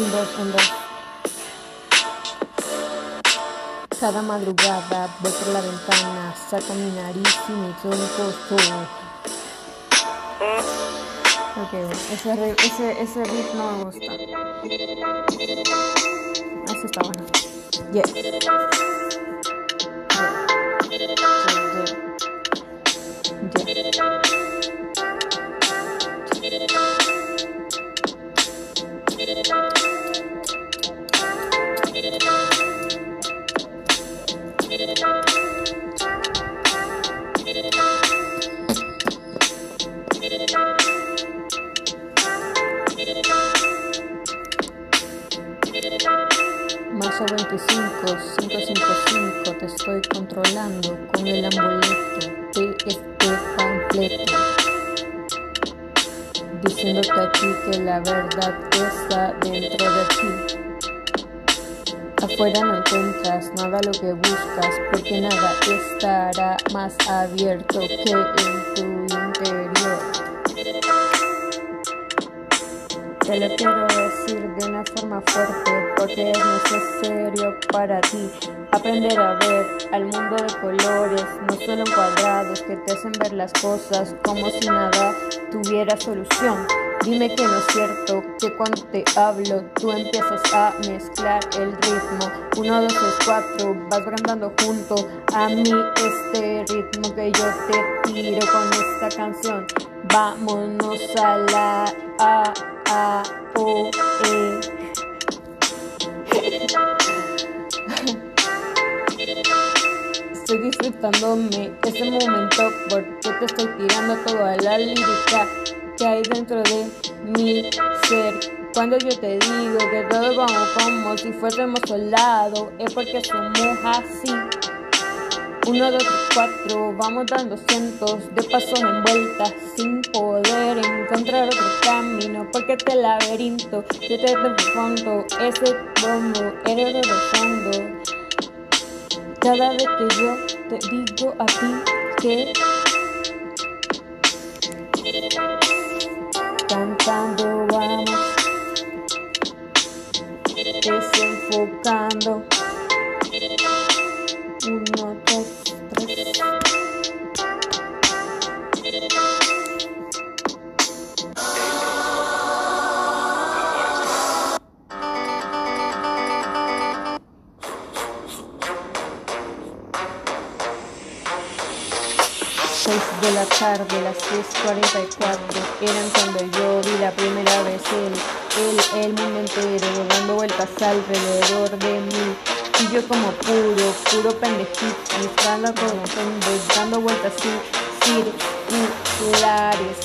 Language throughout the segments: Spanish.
Un, dos, un, dos. Cada madrugada veo por la ventana, saco mi nariz y mi tronco Ok, ese, ese, ese no me gusta. Ese está bueno. Yeah. 825-555 te estoy controlando con el amuleto de este panfleto. Diciéndote a ti que la verdad está dentro de ti. Afuera no encuentras nada lo que buscas porque nada estará más abierto que en tu Te lo quiero decir de una forma fuerte porque es necesario para ti aprender a ver al mundo de colores, no solo en cuadrados que te hacen ver las cosas como si nada tuviera solución. Dime que no es cierto que cuando te hablo tú empiezas a mezclar el ritmo. Uno, dos, tres, cuatro, vas brandando junto a mí este ritmo que yo te tiro con esta canción. Vámonos a la A, O, E. Estoy disfrutándome ese momento porque te estoy tirando toda la lírica que hay dentro de mi ser. Cuando yo te digo que todos vamos como si fuésemos soldados, es porque somos así. Uno, dos, cuatro, vamos dando cientos de pasos en vuelta sin poder encontrar otro camino. Porque este laberinto, yo te fondo, ese bombo, eres de fondo. Cada vez que yo te digo a ti que cantando vamos desenfocando uno, 6 de la tarde, las 3.44, eran cuando yo vi la primera vez él, él, el mundo entero, dando vueltas alrededor de mí. Y yo como puro, puro pendejito, estando como dando vueltas circulares, triangulares,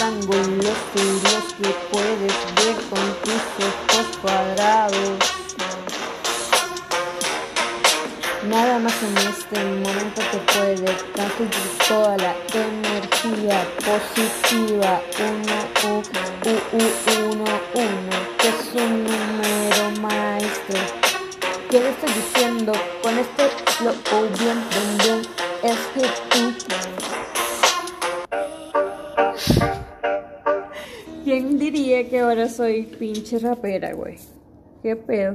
ángulos furiosos que puedes ver con tus ojos cuadrados. Nada más en este momento te puede transmitir toda la energía positiva. Uno, u, u, u, uno, uno, que es un número maestro. ¿Qué le estoy diciendo con este lo bien, bien, bien? Es que tú. ¿Quién diría que ahora soy pinche rapera, güey? ¿Qué pedo?